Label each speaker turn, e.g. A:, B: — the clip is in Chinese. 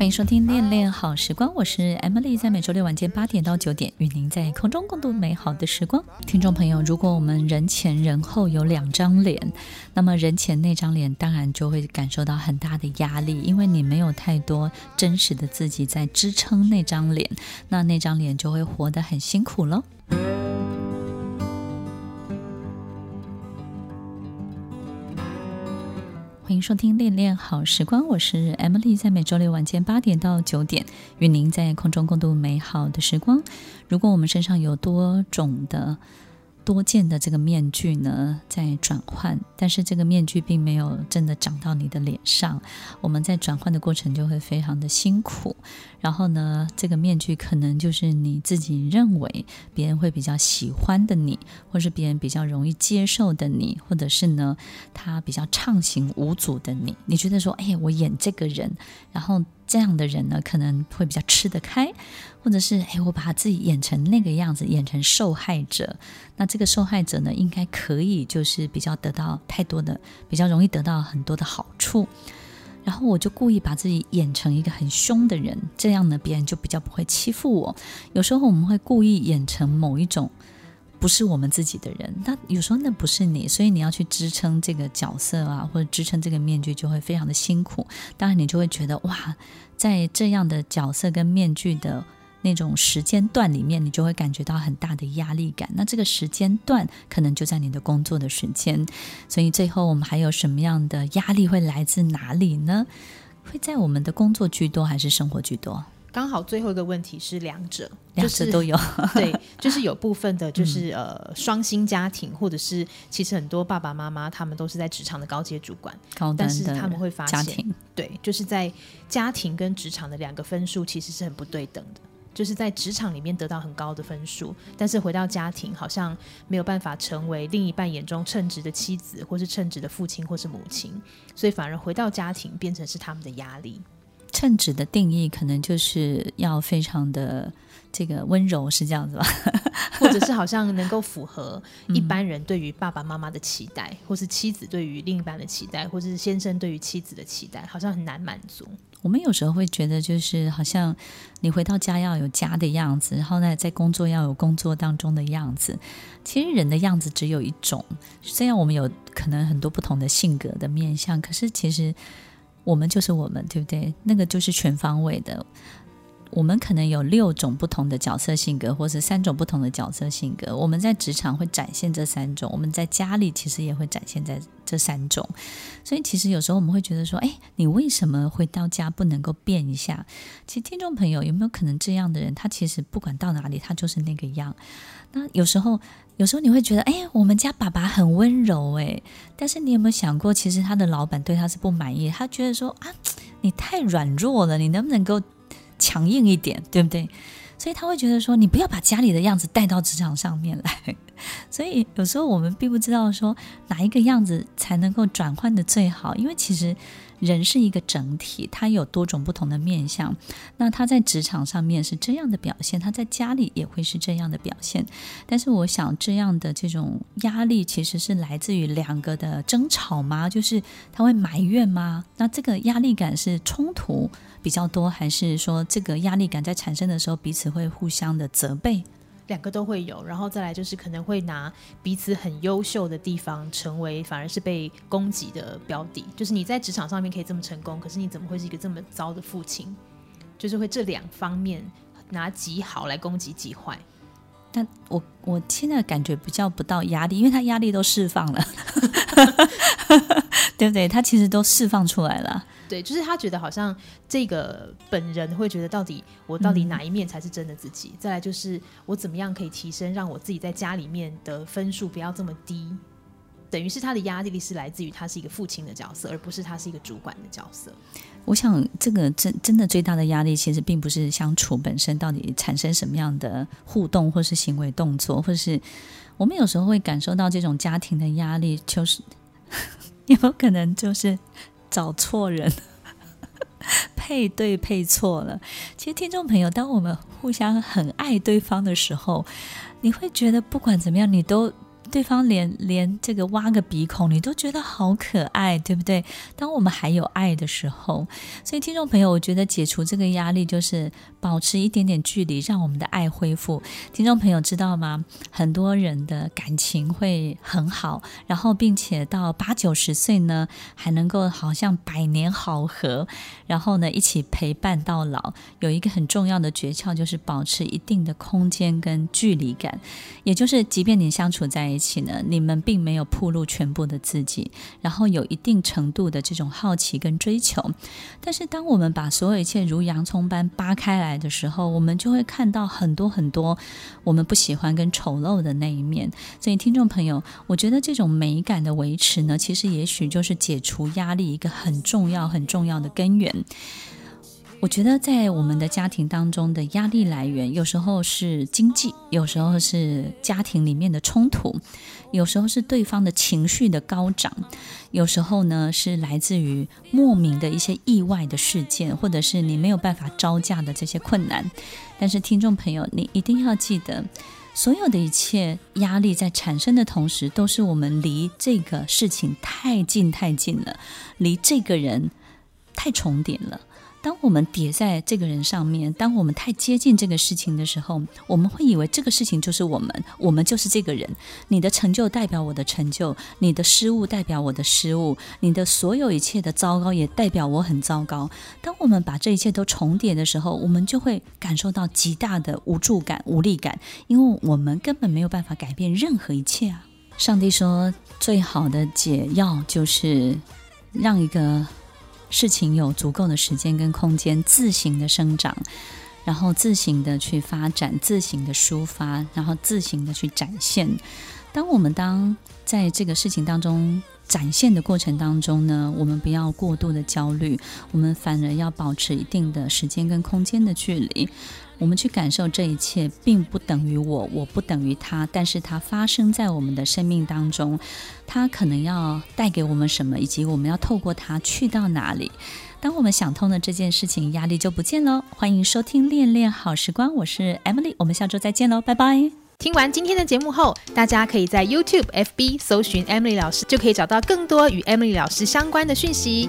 A: 欢迎收听《恋恋好时光》，我是 Emily，在每周六晚间八点到九点，与您在空中共度美好的时光。听众朋友，如果我们人前人后有两张脸，那么人前那张脸当然就会感受到很大的压力，因为你没有太多真实的自己在支撑那张脸，那那张脸就会活得很辛苦喽。欢迎收听《恋恋好时光》，我是 Emily，在每周六晚间八点到九点，与您在空中共度美好的时光。如果我们身上有多种的。多见的这个面具呢，在转换，但是这个面具并没有真的长到你的脸上。我们在转换的过程就会非常的辛苦。然后呢，这个面具可能就是你自己认为别人会比较喜欢的你，或是别人比较容易接受的你，或者是呢，他比较畅行无阻的你。你觉得说，哎，我演这个人，然后。这样的人呢，可能会比较吃得开，或者是哎，我把自己演成那个样子，演成受害者。那这个受害者呢，应该可以就是比较得到太多的，比较容易得到很多的好处。然后我就故意把自己演成一个很凶的人，这样呢，别人就比较不会欺负我。有时候我们会故意演成某一种。不是我们自己的人，那有时候那不是你，所以你要去支撑这个角色啊，或者支撑这个面具，就会非常的辛苦。当然，你就会觉得哇，在这样的角色跟面具的那种时间段里面，你就会感觉到很大的压力感。那这个时间段可能就在你的工作的时间，所以最后我们还有什么样的压力会来自哪里呢？会在我们的工作居多，还是生活居多？
B: 刚好最后一个问题是两者，
A: 两者都有。
B: 对，就是有部分的，就是呃双薪家庭，或者是其实很多爸爸妈妈他们都是在职场的高阶主管，
A: 高
B: 但是他们会
A: 发现，
B: 对，就是在家庭跟职场的两个分数其实是很不对等的，就是在职场里面得到很高的分数，但是回到家庭好像没有办法成为另一半眼中称职的妻子，或是称职的父亲，或是母亲，所以反而回到家庭变成是他们的压力。
A: 称职的定义可能就是要非常的这个温柔，是这样子吧？
B: 或者是好像能够符合一般人对于爸爸妈妈的期待，嗯、或是妻子对于另一半的期待，或是先生对于妻子的期待，好像很难满足。
A: 我们有时候会觉得，就是好像你回到家要有家的样子，然后呢，在工作要有工作当中的样子。其实人的样子只有一种，虽然我们有可能很多不同的性格的面相，可是其实。我们就是我们，对不对？那个就是全方位的。我们可能有六种不同的角色性格，或是三种不同的角色性格。我们在职场会展现这三种，我们在家里其实也会展现在这三种。所以，其实有时候我们会觉得说：“哎，你为什么回到家不能够变一下？”其实，听众朋友有没有可能这样的人，他其实不管到哪里，他就是那个样。那有时候，有时候你会觉得：“哎，我们家爸爸很温柔。”哎，但是你有没有想过，其实他的老板对他是不满意，他觉得说：“啊，你太软弱了，你能不能够？”强硬一点，对不对？所以他会觉得说，你不要把家里的样子带到职场上面来。所以有时候我们并不知道说哪一个样子才能够转换的最好，因为其实。人是一个整体，他有多种不同的面相。那他在职场上面是这样的表现，他在家里也会是这样的表现。但是我想，这样的这种压力其实是来自于两个的争吵吗？就是他会埋怨吗？那这个压力感是冲突比较多，还是说这个压力感在产生的时候彼此会互相的责备？
B: 两个都会有，然后再来就是可能会拿彼此很优秀的地方成为反而是被攻击的标的。就是你在职场上面可以这么成功，可是你怎么会是一个这么糟的父亲？就是会这两方面拿极好来攻击极坏。
A: 但我我现在感觉比较不到压力，因为他压力都释放了，对不对？他其实都释放出来了。
B: 对，就是他觉得好像这个本人会觉得，到底我到底哪一面才是真的自己？嗯、再来就是我怎么样可以提升，让我自己在家里面的分数不要这么低。等于是他的压力是来自于他是一个父亲的角色，而不是他是一个主管的角色。
A: 我想，这个真真的最大的压力，其实并不是相处本身到底产生什么样的互动，或是行为动作，或是我们有时候会感受到这种家庭的压力，就是有没 有可能就是。找错人，配对配错了。其实，听众朋友，当我们互相很爱对方的时候，你会觉得不管怎么样，你都对方连连这个挖个鼻孔，你都觉得好可爱，对不对？当我们还有爱的时候，所以听众朋友，我觉得解除这个压力就是保持一点点距离，让我们的爱恢复。听众朋友知道吗？很多人的感情会很好，然后并且到八九十岁呢，还能够好像百年好合，然后呢一起陪伴到老。有一个很重要的诀窍，就是保持一定的空间跟距离感，也就是即便你相处在一起呢，你们并没有暴露全部的自己，然后有一定程度的这种好奇跟追求。但是当我们把所有一切如洋葱般扒开来的时候，我们就会看到很多很多我们不喜欢跟丑陋的那一面。所以听众朋友，我觉得这种美感的维持呢，其实也许就是解除压力一个很重要很重要的根源。我觉得在我们的家庭当中的压力来源，有时候是经济，有时候是家庭里面的冲突，有时候是对方的情绪的高涨，有时候呢是来自于莫名的一些意外的事件，或者是你没有办法招架的这些困难。但是听众朋友，你一定要记得，所有的一切压力在产生的同时，都是我们离这个事情太近太近了，离这个人太重叠了。当我们叠在这个人上面，当我们太接近这个事情的时候，我们会以为这个事情就是我们，我们就是这个人。你的成就代表我的成就，你的失误代表我的失误，你的所有一切的糟糕也代表我很糟糕。当我们把这一切都重叠的时候，我们就会感受到极大的无助感、无力感，因为我们根本没有办法改变任何一切啊！上帝说，最好的解药就是让一个。事情有足够的时间跟空间自行的生长，然后自行的去发展，自行的抒发，然后自行的去展现。当我们当在这个事情当中展现的过程当中呢，我们不要过度的焦虑，我们反而要保持一定的时间跟空间的距离。我们去感受这一切，并不等于我，我不等于他，但是它发生在我们的生命当中，它可能要带给我们什么，以及我们要透过它去到哪里。当我们想通了这件事情，压力就不见了。欢迎收听《恋恋好时光》，我是 Emily，我们下周再见喽，拜拜。
B: 听完今天的节目后，大家可以在 YouTube、FB 搜寻 Emily 老师，就可以找到更多与 Emily 老师相关的讯息。